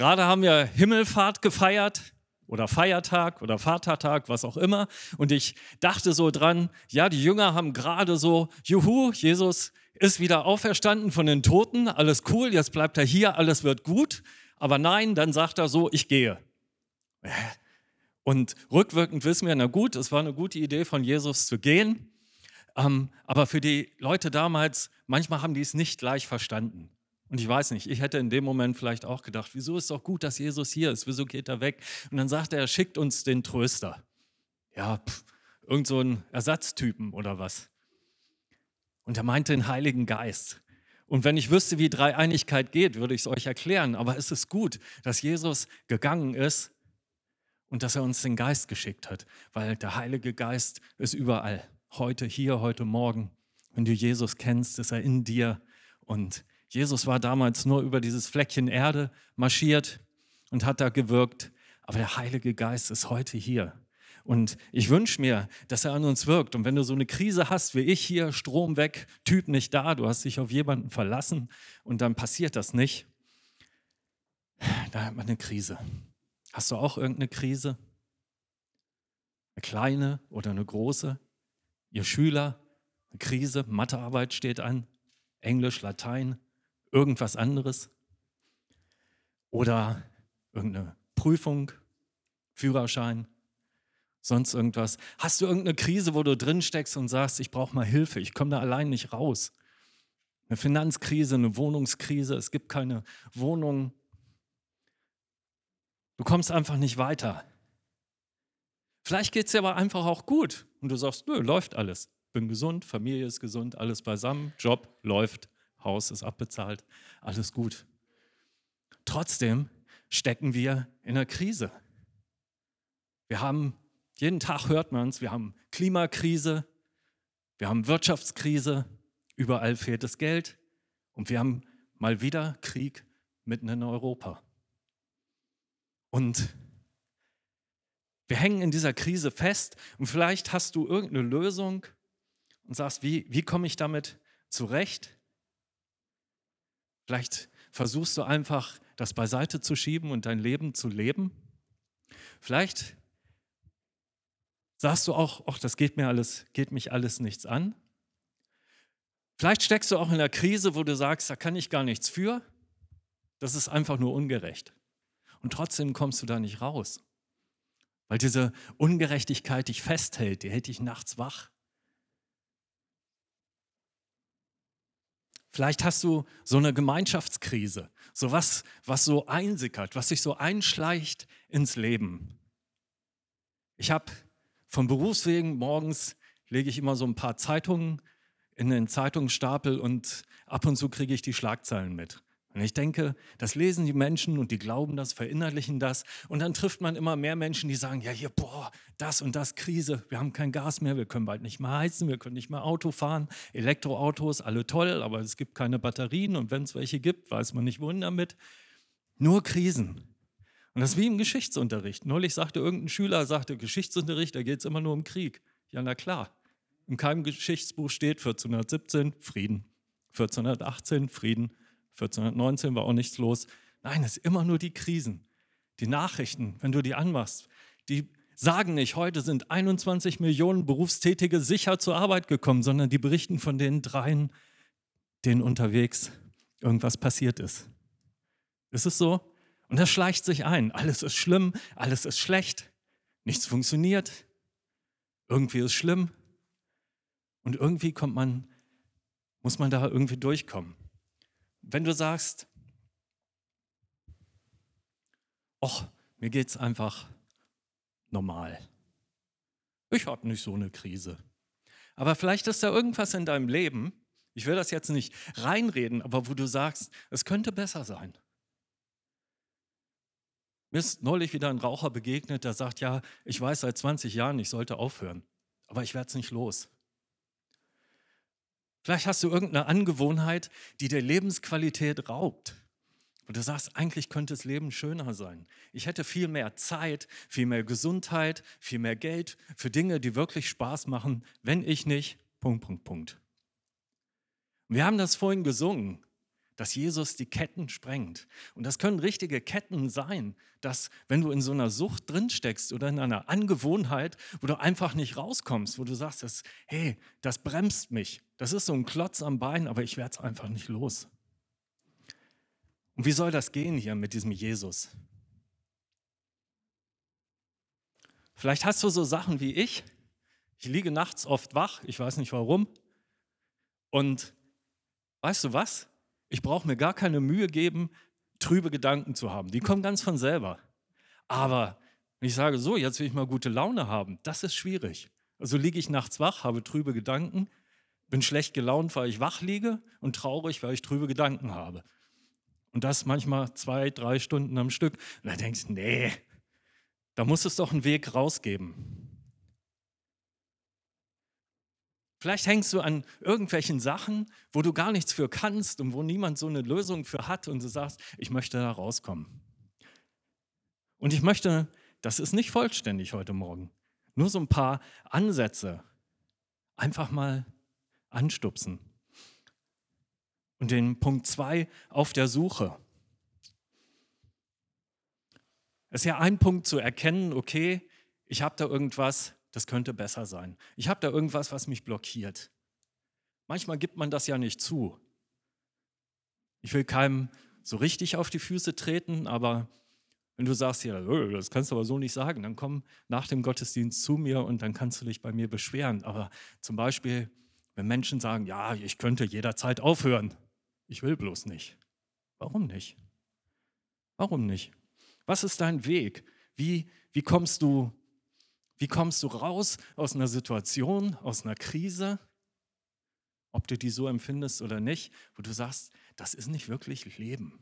Gerade haben wir Himmelfahrt gefeiert oder Feiertag oder Vatertag, was auch immer. Und ich dachte so dran, ja, die Jünger haben gerade so, juhu, Jesus ist wieder auferstanden von den Toten, alles cool, jetzt bleibt er hier, alles wird gut. Aber nein, dann sagt er so, ich gehe. Und rückwirkend wissen wir, na gut, es war eine gute Idee von Jesus zu gehen. Ähm, aber für die Leute damals, manchmal haben die es nicht gleich verstanden. Und ich weiß nicht, ich hätte in dem Moment vielleicht auch gedacht, wieso ist doch gut, dass Jesus hier ist, wieso geht er weg? Und dann sagt er, er schickt uns den Tröster. Ja, pff, irgend so ein Ersatztypen oder was. Und er meinte den Heiligen Geist. Und wenn ich wüsste, wie Dreieinigkeit geht, würde ich es euch erklären. Aber es ist gut, dass Jesus gegangen ist und dass er uns den Geist geschickt hat, weil der Heilige Geist ist überall. Heute, hier, heute Morgen. Wenn du Jesus kennst, ist er in dir und Jesus war damals nur über dieses Fleckchen Erde marschiert und hat da gewirkt, aber der Heilige Geist ist heute hier. Und ich wünsche mir, dass er an uns wirkt. Und wenn du so eine Krise hast wie ich hier, Strom weg, Typ nicht da, du hast dich auf jemanden verlassen und dann passiert das nicht, da hat man eine Krise. Hast du auch irgendeine Krise? Eine kleine oder eine große? Ihr Schüler, eine Krise, Mathearbeit steht an, Englisch, Latein, irgendwas anderes oder irgendeine Prüfung, Führerschein, sonst irgendwas. Hast du irgendeine Krise, wo du drin steckst und sagst, ich brauche mal Hilfe, ich komme da allein nicht raus? Eine Finanzkrise, eine Wohnungskrise, es gibt keine Wohnung. Du kommst einfach nicht weiter. Vielleicht geht es dir aber einfach auch gut und du sagst, nö, läuft alles. Bin gesund, Familie ist gesund, alles beisammen, Job läuft. Haus ist abbezahlt, alles gut. Trotzdem stecken wir in einer Krise. Wir haben, jeden Tag hört man es, wir haben Klimakrise, wir haben Wirtschaftskrise, überall fehlt das Geld und wir haben mal wieder Krieg mitten in Europa. Und wir hängen in dieser Krise fest und vielleicht hast du irgendeine Lösung und sagst, wie, wie komme ich damit zurecht? Vielleicht versuchst du einfach, das beiseite zu schieben und dein Leben zu leben. Vielleicht sagst du auch, ach, das geht mir alles, geht mich alles nichts an. Vielleicht steckst du auch in einer Krise, wo du sagst, da kann ich gar nichts für. Das ist einfach nur ungerecht. Und trotzdem kommst du da nicht raus. Weil diese Ungerechtigkeit dich festhält, die hält dich nachts wach. Vielleicht hast du so eine Gemeinschaftskrise, so was, was so einsickert, was sich so einschleicht ins Leben. Ich habe vom Berufswegen morgens lege ich immer so ein paar Zeitungen in den Zeitungsstapel und ab und zu kriege ich die Schlagzeilen mit. Und ich denke, das lesen die Menschen und die glauben das, verinnerlichen das. Und dann trifft man immer mehr Menschen, die sagen, ja hier, boah, das und das Krise, wir haben kein Gas mehr, wir können bald nicht mehr heizen, wir können nicht mehr Auto fahren. Elektroautos, alle toll, aber es gibt keine Batterien und wenn es welche gibt, weiß man nicht wohin damit. Nur Krisen. Und das ist wie im Geschichtsunterricht. Neulich sagte irgendein Schüler, sagte, Geschichtsunterricht, da geht es immer nur um Krieg. Ja, na klar. In keinem Geschichtsbuch steht 1417 Frieden, 1418 Frieden, 1419 war auch nichts los. Nein, es ist immer nur die Krisen. Die Nachrichten, wenn du die anmachst, die sagen nicht, heute sind 21 Millionen Berufstätige sicher zur Arbeit gekommen, sondern die berichten von den dreien, denen unterwegs irgendwas passiert ist. Ist es so? Und das schleicht sich ein. Alles ist schlimm, alles ist schlecht, nichts funktioniert, irgendwie ist schlimm. Und irgendwie kommt man, muss man da irgendwie durchkommen. Wenn du sagst, ach, mir geht es einfach normal. Ich habe nicht so eine Krise. Aber vielleicht ist da irgendwas in deinem Leben, ich will das jetzt nicht reinreden, aber wo du sagst, es könnte besser sein. Mir ist neulich wieder ein Raucher begegnet, der sagt, ja, ich weiß seit 20 Jahren, ich sollte aufhören, aber ich werde es nicht los. Vielleicht hast du irgendeine Angewohnheit, die dir Lebensqualität raubt. Und du sagst, eigentlich könnte das Leben schöner sein. Ich hätte viel mehr Zeit, viel mehr Gesundheit, viel mehr Geld für Dinge, die wirklich Spaß machen, wenn ich nicht. Punkt, Punkt, Punkt. Wir haben das vorhin gesungen. Dass Jesus die Ketten sprengt. Und das können richtige Ketten sein, dass wenn du in so einer Sucht drinsteckst oder in einer Angewohnheit, wo du einfach nicht rauskommst, wo du sagst, das, hey, das bremst mich, das ist so ein Klotz am Bein, aber ich werde es einfach nicht los. Und wie soll das gehen hier mit diesem Jesus? Vielleicht hast du so Sachen wie ich. Ich liege nachts oft wach, ich weiß nicht warum. Und weißt du was? Ich brauche mir gar keine Mühe geben, trübe Gedanken zu haben. Die kommen ganz von selber. Aber wenn ich sage, so, jetzt will ich mal gute Laune haben, das ist schwierig. Also liege ich nachts wach, habe trübe Gedanken, bin schlecht gelaunt, weil ich wach liege und traurig, weil ich trübe Gedanken habe. Und das manchmal zwei, drei Stunden am Stück. Und dann denkst du, nee, da muss es doch einen Weg rausgeben. Vielleicht hängst du an irgendwelchen Sachen, wo du gar nichts für kannst und wo niemand so eine Lösung für hat und du sagst, ich möchte da rauskommen. Und ich möchte, das ist nicht vollständig heute Morgen, nur so ein paar Ansätze einfach mal anstupsen. Und den Punkt 2 auf der Suche. Es ist ja ein Punkt zu erkennen, okay, ich habe da irgendwas, das könnte besser sein. Ich habe da irgendwas, was mich blockiert. Manchmal gibt man das ja nicht zu. Ich will keinem so richtig auf die Füße treten, aber wenn du sagst, ja, äh, das kannst du aber so nicht sagen, dann komm nach dem Gottesdienst zu mir und dann kannst du dich bei mir beschweren. Aber zum Beispiel, wenn Menschen sagen, ja, ich könnte jederzeit aufhören, ich will bloß nicht. Warum nicht? Warum nicht? Was ist dein Weg? Wie, wie kommst du wie kommst du raus aus einer Situation, aus einer Krise, ob du die so empfindest oder nicht, wo du sagst, das ist nicht wirklich Leben.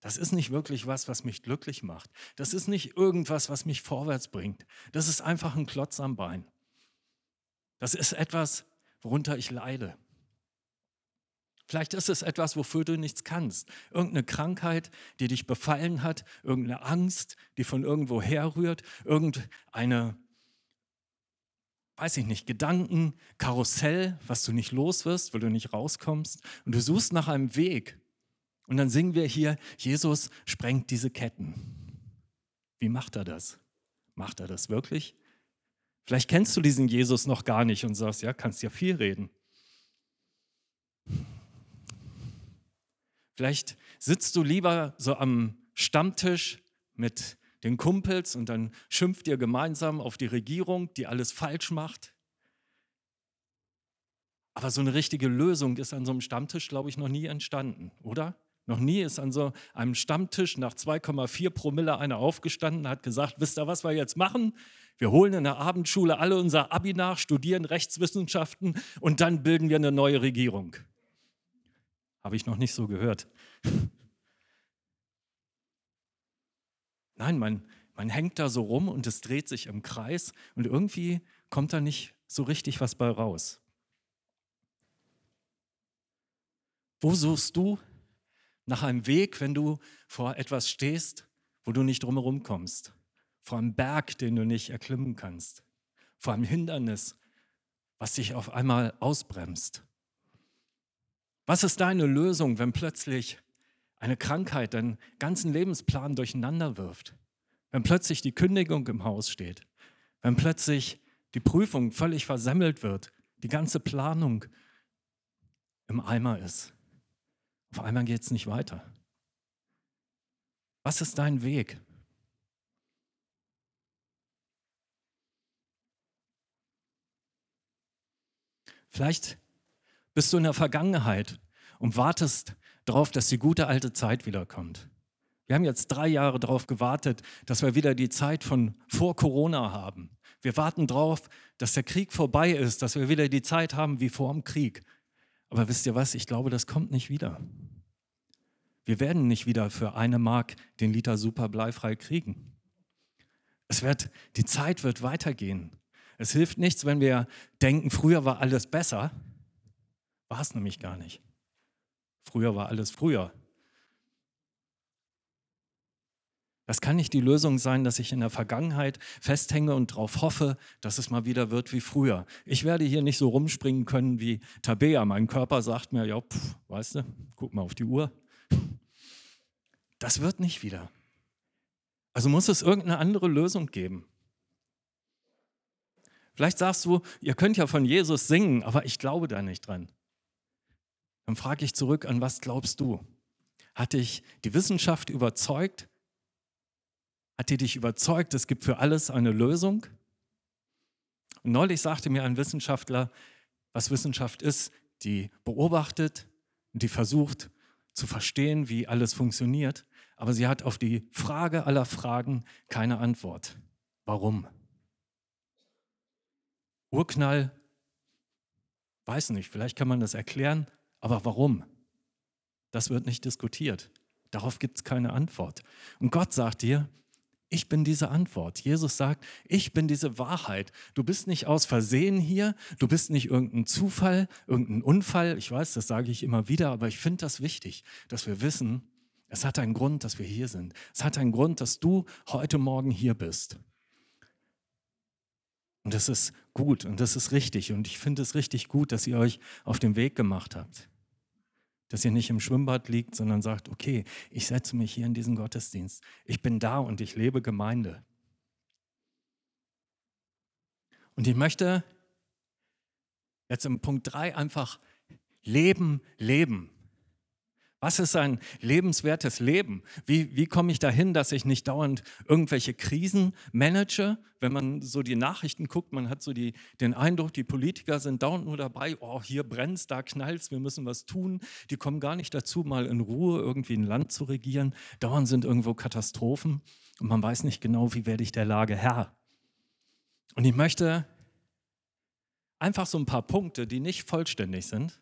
Das ist nicht wirklich was, was mich glücklich macht. Das ist nicht irgendwas, was mich vorwärts bringt. Das ist einfach ein Klotz am Bein. Das ist etwas, worunter ich leide. Vielleicht ist es etwas, wofür du nichts kannst. Irgendeine Krankheit, die dich befallen hat, irgendeine Angst, die von irgendwo herrührt, irgendeine weiß ich nicht, Gedanken, Karussell, was du nicht los wirst, weil du nicht rauskommst. Und du suchst nach einem Weg. Und dann singen wir hier, Jesus sprengt diese Ketten. Wie macht er das? Macht er das wirklich? Vielleicht kennst du diesen Jesus noch gar nicht und sagst, ja, kannst ja viel reden. Vielleicht sitzt du lieber so am Stammtisch mit den Kumpels und dann schimpft ihr gemeinsam auf die Regierung, die alles falsch macht. Aber so eine richtige Lösung ist an so einem Stammtisch, glaube ich, noch nie entstanden, oder? Noch nie ist an so einem Stammtisch nach 2,4 Promille einer aufgestanden, hat gesagt, wisst ihr, was wir jetzt machen? Wir holen in der Abendschule alle unser Abi nach, studieren Rechtswissenschaften und dann bilden wir eine neue Regierung. Habe ich noch nicht so gehört. Nein, man, man hängt da so rum und es dreht sich im Kreis und irgendwie kommt da nicht so richtig was bei raus. Wo suchst du nach einem Weg, wenn du vor etwas stehst, wo du nicht drumherum kommst? Vor einem Berg, den du nicht erklimmen kannst? Vor einem Hindernis, was dich auf einmal ausbremst? Was ist deine Lösung, wenn plötzlich eine Krankheit deinen ganzen Lebensplan durcheinander wirft, wenn plötzlich die Kündigung im Haus steht, wenn plötzlich die Prüfung völlig versemmelt wird, die ganze Planung im Eimer ist. Auf einmal geht es nicht weiter. Was ist dein Weg? Vielleicht bist du in der Vergangenheit und wartest darauf, dass die gute alte Zeit wiederkommt. Wir haben jetzt drei Jahre darauf gewartet, dass wir wieder die Zeit von vor Corona haben. Wir warten darauf, dass der Krieg vorbei ist, dass wir wieder die Zeit haben wie vor dem Krieg. Aber wisst ihr was? Ich glaube, das kommt nicht wieder. Wir werden nicht wieder für eine Mark den Liter super bleifrei kriegen. Es wird, die Zeit wird weitergehen. Es hilft nichts, wenn wir denken, früher war alles besser. War es nämlich gar nicht. Früher war alles früher. Das kann nicht die Lösung sein, dass ich in der Vergangenheit festhänge und darauf hoffe, dass es mal wieder wird wie früher. Ich werde hier nicht so rumspringen können wie Tabea. Mein Körper sagt mir, ja, pff, weißt du, guck mal auf die Uhr, Das wird nicht wieder. Also muss es irgendeine andere Lösung geben. Vielleicht sagst du, ihr könnt ja von Jesus singen, aber ich glaube da nicht dran. Dann frage ich zurück, an was glaubst du? Hat dich die Wissenschaft überzeugt? Hat die dich überzeugt, es gibt für alles eine Lösung? Und neulich sagte mir ein Wissenschaftler, was Wissenschaft ist, die beobachtet die versucht zu verstehen, wie alles funktioniert, aber sie hat auf die Frage aller Fragen keine Antwort. Warum? Urknall, weiß nicht, vielleicht kann man das erklären, aber warum? Das wird nicht diskutiert. Darauf gibt es keine Antwort. Und Gott sagt dir, ich bin diese Antwort. Jesus sagt, ich bin diese Wahrheit. Du bist nicht aus Versehen hier, du bist nicht irgendein Zufall, irgendein Unfall. Ich weiß, das sage ich immer wieder, aber ich finde das wichtig, dass wir wissen, es hat einen Grund, dass wir hier sind. Es hat einen Grund, dass du heute Morgen hier bist. Und das ist gut und das ist richtig. Und ich finde es richtig gut, dass ihr euch auf den Weg gemacht habt dass ihr nicht im Schwimmbad liegt, sondern sagt, okay, ich setze mich hier in diesen Gottesdienst. Ich bin da und ich lebe Gemeinde. Und ich möchte jetzt im Punkt 3 einfach Leben, Leben. Was ist ein lebenswertes Leben? Wie, wie komme ich dahin, dass ich nicht dauernd irgendwelche Krisen manage? Wenn man so die Nachrichten guckt, man hat so die, den Eindruck, die Politiker sind dauernd nur dabei, oh, hier brennt's, da knallt's, wir müssen was tun. Die kommen gar nicht dazu, mal in Ruhe irgendwie ein Land zu regieren. Dauernd sind irgendwo Katastrophen und man weiß nicht genau, wie werde ich der Lage Herr. Und ich möchte einfach so ein paar Punkte, die nicht vollständig sind,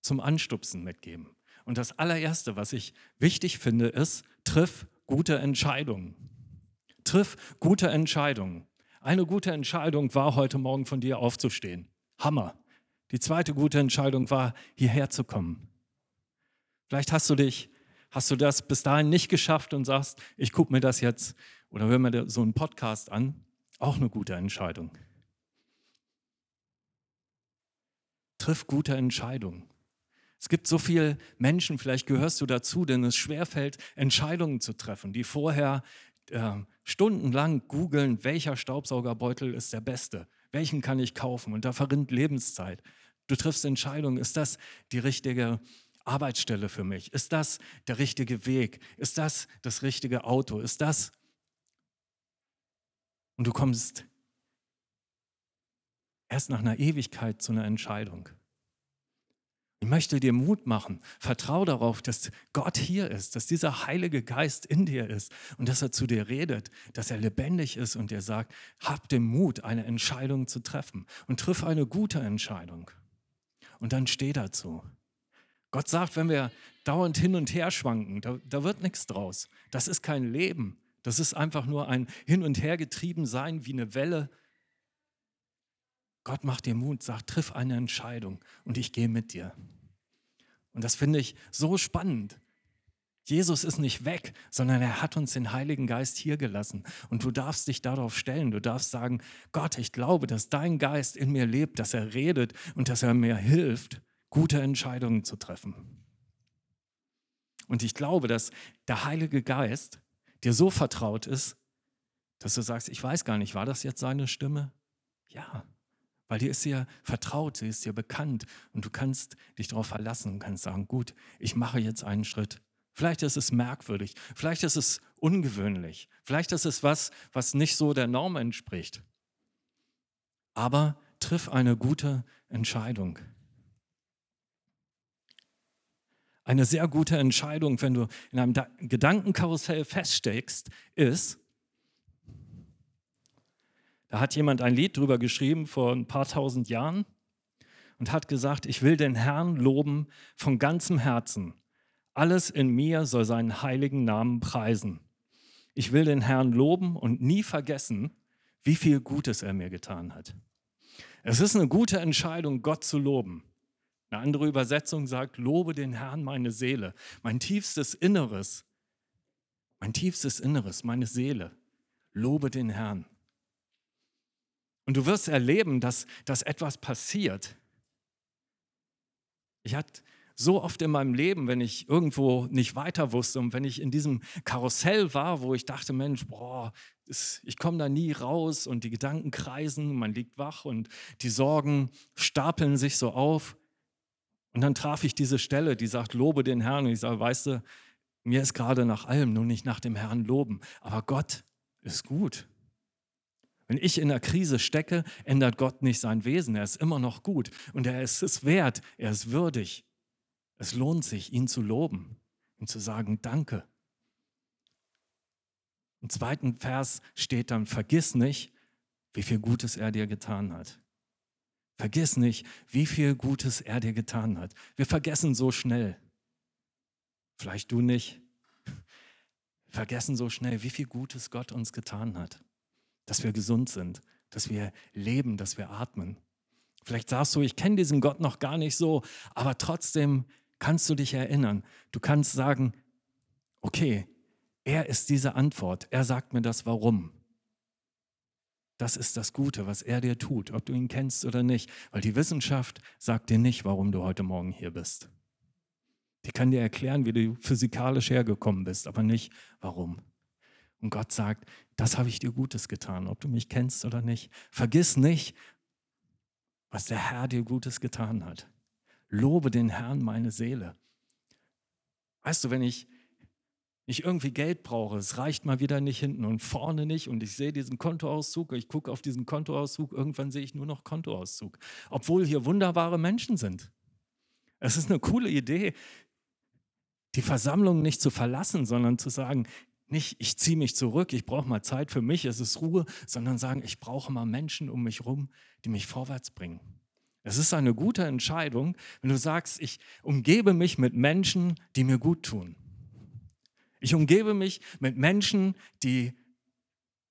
zum Anstupsen mitgeben. Und das allererste, was ich wichtig finde, ist, triff gute Entscheidungen. Triff gute Entscheidungen. Eine gute Entscheidung war heute Morgen von dir aufzustehen. Hammer. Die zweite gute Entscheidung war, hierher zu kommen. Vielleicht hast du dich, hast du das bis dahin nicht geschafft und sagst, ich gucke mir das jetzt oder höre mir so einen Podcast an. Auch eine gute Entscheidung. Triff gute Entscheidungen. Es gibt so viele Menschen, vielleicht gehörst du dazu, denen es schwerfällt, Entscheidungen zu treffen, die vorher äh, stundenlang googeln, welcher Staubsaugerbeutel ist der beste, welchen kann ich kaufen und da verrinnt Lebenszeit. Du triffst Entscheidungen, ist das die richtige Arbeitsstelle für mich? Ist das der richtige Weg? Ist das das richtige Auto? Ist das? Und du kommst erst nach einer Ewigkeit zu einer Entscheidung. Ich möchte dir Mut machen. Vertrau darauf, dass Gott hier ist, dass dieser Heilige Geist in dir ist und dass er zu dir redet, dass er lebendig ist und dir sagt, hab den Mut, eine Entscheidung zu treffen und triff eine gute Entscheidung. Und dann steh dazu. Gott sagt, wenn wir dauernd hin und her schwanken, da, da wird nichts draus. Das ist kein Leben. Das ist einfach nur ein Hin- und Hergetrieben sein wie eine Welle. Gott macht dir Mut, sagt, triff eine Entscheidung und ich gehe mit dir. Und das finde ich so spannend. Jesus ist nicht weg, sondern er hat uns den Heiligen Geist hier gelassen. Und du darfst dich darauf stellen. Du darfst sagen, Gott, ich glaube, dass dein Geist in mir lebt, dass er redet und dass er mir hilft, gute Entscheidungen zu treffen. Und ich glaube, dass der Heilige Geist dir so vertraut ist, dass du sagst, ich weiß gar nicht, war das jetzt seine Stimme? Ja, weil dir ist dir vertraut, sie ist dir bekannt und du kannst dich darauf verlassen und kannst sagen, gut, ich mache jetzt einen Schritt. Vielleicht ist es merkwürdig, vielleicht ist es ungewöhnlich, vielleicht ist es was, was nicht so der Norm entspricht. Aber triff eine gute Entscheidung. Eine sehr gute Entscheidung, wenn du in einem Gedankenkarussell feststeckst, ist, da hat jemand ein Lied drüber geschrieben vor ein paar tausend Jahren und hat gesagt, ich will den Herrn loben von ganzem Herzen. Alles in mir soll seinen heiligen Namen preisen. Ich will den Herrn loben und nie vergessen, wie viel Gutes er mir getan hat. Es ist eine gute Entscheidung, Gott zu loben. Eine andere Übersetzung sagt, lobe den Herrn meine Seele, mein tiefstes Inneres, mein tiefstes Inneres, meine Seele. Lobe den Herrn. Und du wirst erleben, dass, dass etwas passiert. Ich hatte so oft in meinem Leben, wenn ich irgendwo nicht weiter wusste und wenn ich in diesem Karussell war, wo ich dachte, Mensch, boah, ich komme da nie raus und die Gedanken kreisen, man liegt wach und die Sorgen stapeln sich so auf. Und dann traf ich diese Stelle, die sagt, lobe den Herrn. Und ich sage, weißt du, mir ist gerade nach allem, nur nicht nach dem Herrn loben. Aber Gott ist gut. Wenn ich in der Krise stecke, ändert Gott nicht sein Wesen. Er ist immer noch gut und er ist es wert, er ist würdig. Es lohnt sich, ihn zu loben, ihm zu sagen, danke. Im zweiten Vers steht dann, vergiss nicht, wie viel Gutes er dir getan hat. Vergiss nicht, wie viel Gutes er dir getan hat. Wir vergessen so schnell. Vielleicht du nicht. Vergessen so schnell, wie viel Gutes Gott uns getan hat. Dass wir gesund sind, dass wir leben, dass wir atmen. Vielleicht sagst du, ich kenne diesen Gott noch gar nicht so, aber trotzdem kannst du dich erinnern. Du kannst sagen, okay, er ist diese Antwort. Er sagt mir das Warum. Das ist das Gute, was er dir tut, ob du ihn kennst oder nicht. Weil die Wissenschaft sagt dir nicht, warum du heute Morgen hier bist. Die kann dir erklären, wie du physikalisch hergekommen bist, aber nicht warum. Und Gott sagt, das habe ich dir Gutes getan, ob du mich kennst oder nicht. Vergiss nicht, was der Herr dir Gutes getan hat. Lobe den Herrn meine Seele. Weißt du, wenn ich ich irgendwie Geld brauche, es reicht mal wieder nicht hinten und vorne nicht und ich sehe diesen Kontoauszug, ich gucke auf diesen Kontoauszug, irgendwann sehe ich nur noch Kontoauszug, obwohl hier wunderbare Menschen sind. Es ist eine coole Idee, die Versammlung nicht zu verlassen, sondern zu sagen, nicht, ich ziehe mich zurück, ich brauche mal Zeit für mich, es ist Ruhe, sondern sagen, ich brauche mal Menschen um mich herum, die mich vorwärts bringen. Es ist eine gute Entscheidung, wenn du sagst, ich umgebe mich mit Menschen, die mir gut tun. Ich umgebe mich mit Menschen, die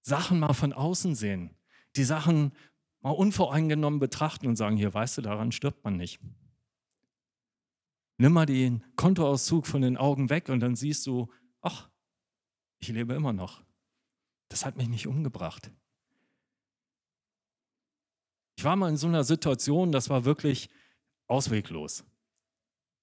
Sachen mal von außen sehen, die Sachen mal unvoreingenommen betrachten und sagen, hier weißt du, daran stirbt man nicht. Nimm mal den Kontoauszug von den Augen weg und dann siehst du, ach, ich lebe immer noch. Das hat mich nicht umgebracht. Ich war mal in so einer Situation, das war wirklich ausweglos.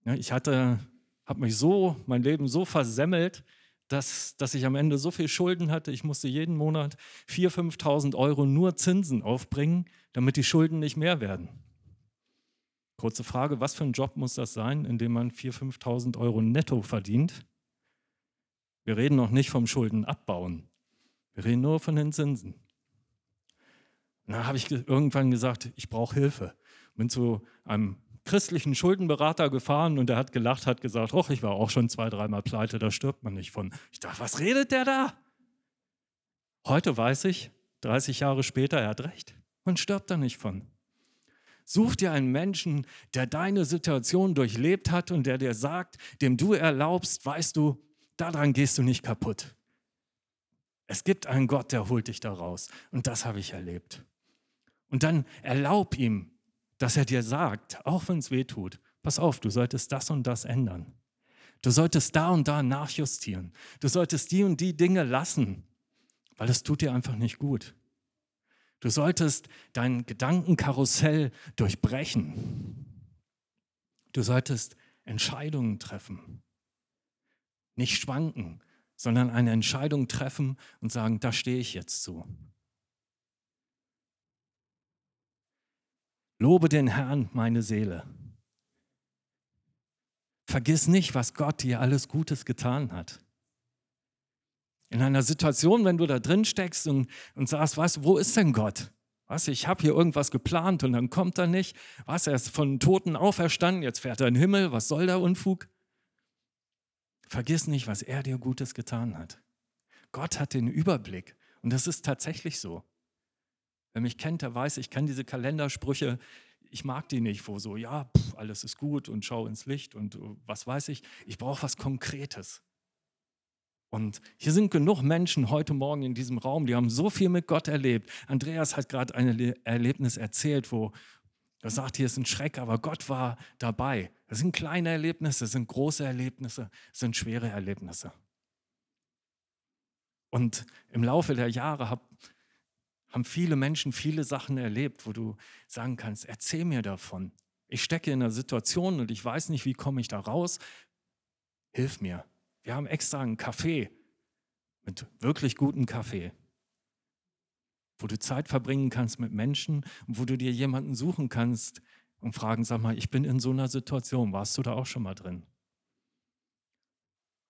Ich hatte, habe mich so, mein Leben so versemmelt, dass, dass ich am Ende so viel Schulden hatte, ich musste jeden Monat 4.000, 5.000 Euro nur Zinsen aufbringen, damit die Schulden nicht mehr werden. Kurze Frage, was für ein Job muss das sein, in dem man 4.000, 5.000 Euro netto verdient? Wir reden noch nicht vom Schulden abbauen. Wir reden nur von den Zinsen. Und dann habe ich irgendwann gesagt, ich brauche Hilfe. Bin zu einem christlichen Schuldenberater gefahren und der hat gelacht, hat gesagt, ach, ich war auch schon zwei, dreimal pleite, da stirbt man nicht von. Ich dachte, was redet der da? Heute weiß ich, 30 Jahre später, er hat recht. Man stirbt da nicht von. Such dir einen Menschen, der deine Situation durchlebt hat und der dir sagt, dem du erlaubst, weißt du, daran gehst du nicht kaputt. Es gibt einen Gott, der holt dich da raus. Und das habe ich erlebt. Und dann erlaub ihm, dass er dir sagt, auch wenn es weh tut, pass auf, du solltest das und das ändern. Du solltest da und da nachjustieren. Du solltest die und die Dinge lassen, weil es tut dir einfach nicht gut. Du solltest dein Gedankenkarussell durchbrechen. Du solltest Entscheidungen treffen. Nicht schwanken, sondern eine Entscheidung treffen und sagen, da stehe ich jetzt zu. Lobe den Herrn, meine Seele. Vergiss nicht, was Gott dir alles Gutes getan hat. In einer Situation, wenn du da drin steckst und, und sagst, du, wo ist denn Gott? Was, ich habe hier irgendwas geplant und dann kommt er nicht. Was, er ist von Toten auferstanden, jetzt fährt er in den Himmel. Was soll der Unfug? Vergiss nicht, was er dir Gutes getan hat. Gott hat den Überblick und das ist tatsächlich so. Wer mich kennt, der weiß, ich kann diese Kalendersprüche, ich mag die nicht, wo so, ja, pff, alles ist gut und schau ins Licht und uh, was weiß ich. Ich brauche was Konkretes. Und hier sind genug Menschen heute Morgen in diesem Raum, die haben so viel mit Gott erlebt. Andreas hat gerade ein Erlebnis erzählt, wo er sagt, hier ist ein Schreck, aber Gott war dabei. Das sind kleine Erlebnisse, das sind große Erlebnisse, das sind schwere Erlebnisse. Und im Laufe der Jahre habe haben viele Menschen viele Sachen erlebt, wo du sagen kannst, erzähl mir davon. Ich stecke in einer Situation und ich weiß nicht, wie komme ich da raus. Hilf mir. Wir haben extra einen Kaffee mit wirklich gutem Kaffee, wo du Zeit verbringen kannst mit Menschen wo du dir jemanden suchen kannst und fragen, sag mal, ich bin in so einer Situation, warst du da auch schon mal drin?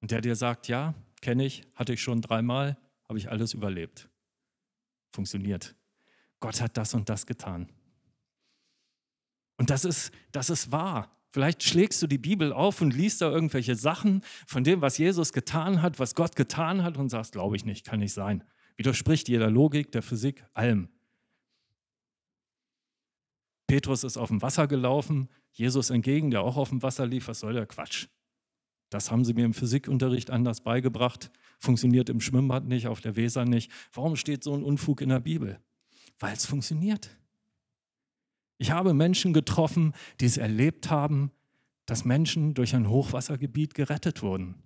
Und der dir sagt, ja, kenne ich, hatte ich schon dreimal, habe ich alles überlebt. Funktioniert. Gott hat das und das getan. Und das ist, das ist wahr. Vielleicht schlägst du die Bibel auf und liest da irgendwelche Sachen von dem, was Jesus getan hat, was Gott getan hat und sagst, glaube ich nicht, kann nicht sein. Widerspricht jeder Logik, der Physik, allem. Petrus ist auf dem Wasser gelaufen, Jesus entgegen, der auch auf dem Wasser lief. Was soll der Quatsch? Das haben sie mir im Physikunterricht anders beigebracht. Funktioniert im Schwimmbad nicht, auf der Weser nicht. Warum steht so ein Unfug in der Bibel? Weil es funktioniert. Ich habe Menschen getroffen, die es erlebt haben, dass Menschen durch ein Hochwassergebiet gerettet wurden,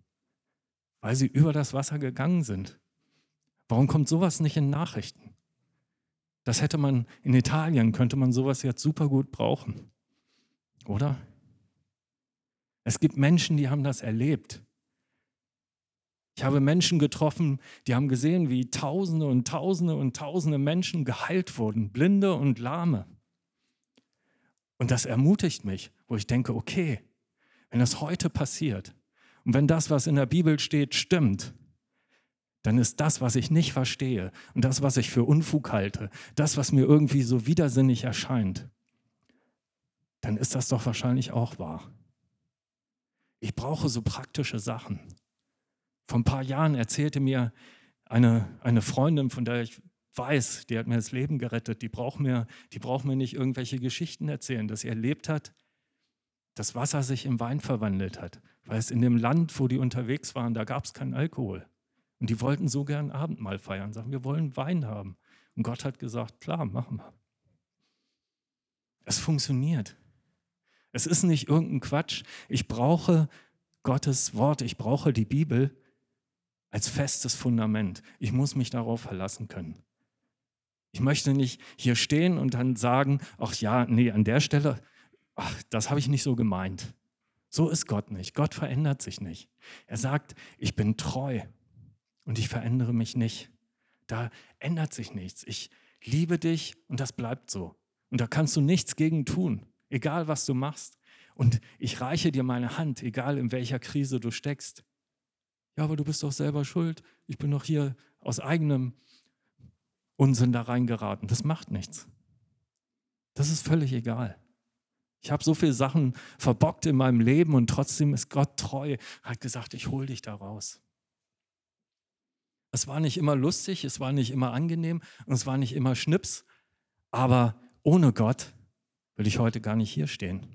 weil sie über das Wasser gegangen sind. Warum kommt sowas nicht in Nachrichten? Das hätte man in Italien, könnte man sowas jetzt super gut brauchen. Oder? Es gibt Menschen, die haben das erlebt. Ich habe Menschen getroffen, die haben gesehen, wie Tausende und Tausende und Tausende Menschen geheilt wurden, Blinde und Lahme. Und das ermutigt mich, wo ich denke, okay, wenn das heute passiert und wenn das, was in der Bibel steht, stimmt, dann ist das, was ich nicht verstehe und das, was ich für Unfug halte, das, was mir irgendwie so widersinnig erscheint, dann ist das doch wahrscheinlich auch wahr. Ich brauche so praktische Sachen. Vor ein paar Jahren erzählte mir eine, eine Freundin, von der ich weiß, die hat mir das Leben gerettet, die braucht mir, die braucht mir nicht irgendwelche Geschichten erzählen, dass sie erlebt hat, dass Wasser sich in Wein verwandelt hat. Weil es in dem Land, wo die unterwegs waren, da gab es keinen Alkohol. Und die wollten so gern Abendmahl feiern, sagen, wir wollen Wein haben. Und Gott hat gesagt, klar, machen wir. Es funktioniert. Es ist nicht irgendein Quatsch. Ich brauche Gottes Wort, ich brauche die Bibel als festes Fundament. Ich muss mich darauf verlassen können. Ich möchte nicht hier stehen und dann sagen, ach ja, nee, an der Stelle, ach, das habe ich nicht so gemeint. So ist Gott nicht. Gott verändert sich nicht. Er sagt, ich bin treu und ich verändere mich nicht. Da ändert sich nichts. Ich liebe dich und das bleibt so. Und da kannst du nichts gegen tun, egal was du machst. Und ich reiche dir meine Hand, egal in welcher Krise du steckst. Ja, aber du bist doch selber schuld. Ich bin doch hier aus eigenem Unsinn da reingeraten. Das macht nichts. Das ist völlig egal. Ich habe so viele Sachen verbockt in meinem Leben und trotzdem ist Gott treu, hat gesagt, ich hole dich da raus. Es war nicht immer lustig, es war nicht immer angenehm und es war nicht immer Schnips, aber ohne Gott will ich heute gar nicht hier stehen.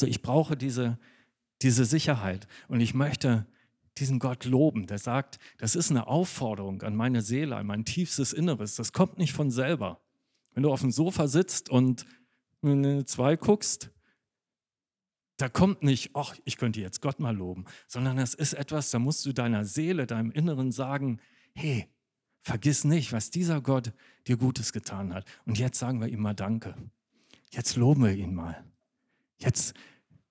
Du, ich brauche diese, diese Sicherheit und ich möchte diesen Gott loben, der sagt, das ist eine Aufforderung an meine Seele, an mein tiefstes Inneres. Das kommt nicht von selber. Wenn du auf dem Sofa sitzt und in zwei guckst, da kommt nicht, ach, ich könnte jetzt Gott mal loben, sondern es ist etwas, da musst du deiner Seele, deinem Inneren sagen, hey, vergiss nicht, was dieser Gott dir Gutes getan hat. Und jetzt sagen wir ihm mal Danke. Jetzt loben wir ihn mal. Jetzt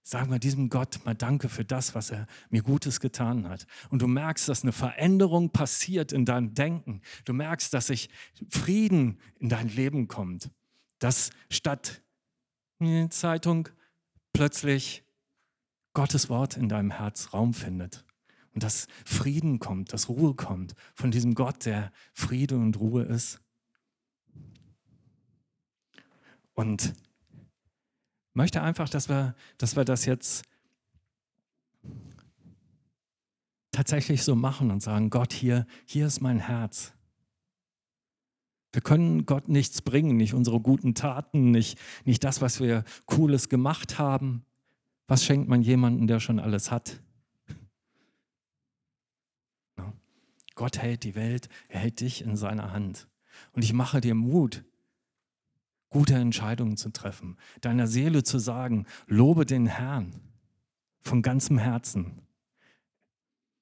Sagen wir diesem Gott mal Danke für das, was er mir Gutes getan hat. Und du merkst, dass eine Veränderung passiert in deinem Denken. Du merkst, dass sich Frieden in dein Leben kommt. Dass statt der Zeitung plötzlich Gottes Wort in deinem Herz Raum findet. Und dass Frieden kommt, dass Ruhe kommt von diesem Gott, der Friede und Ruhe ist. Und möchte einfach, dass wir, dass wir das jetzt tatsächlich so machen und sagen, Gott, hier, hier ist mein Herz. Wir können Gott nichts bringen, nicht unsere guten Taten, nicht, nicht das, was wir Cooles gemacht haben. Was schenkt man jemandem, der schon alles hat? Gott hält die Welt, er hält dich in seiner Hand. Und ich mache dir Mut, gute Entscheidungen zu treffen, deiner Seele zu sagen, lobe den Herrn von ganzem Herzen.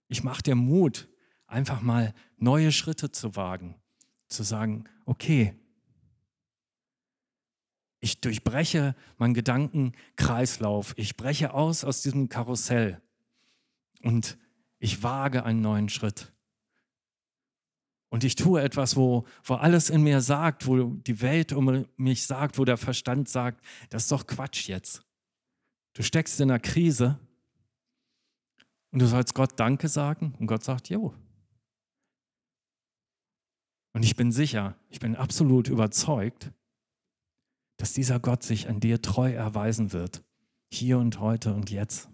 Ich mache dir Mut, einfach mal neue Schritte zu wagen, zu sagen, okay, Ich durchbreche meinen Gedankenkreislauf. Ich breche aus aus diesem Karussell und ich wage einen neuen Schritt. Und ich tue etwas, wo, wo alles in mir sagt, wo die Welt um mich sagt, wo der Verstand sagt, das ist doch Quatsch jetzt. Du steckst in einer Krise und du sollst Gott Danke sagen und Gott sagt, jo. Und ich bin sicher, ich bin absolut überzeugt, dass dieser Gott sich an dir treu erweisen wird, hier und heute und jetzt.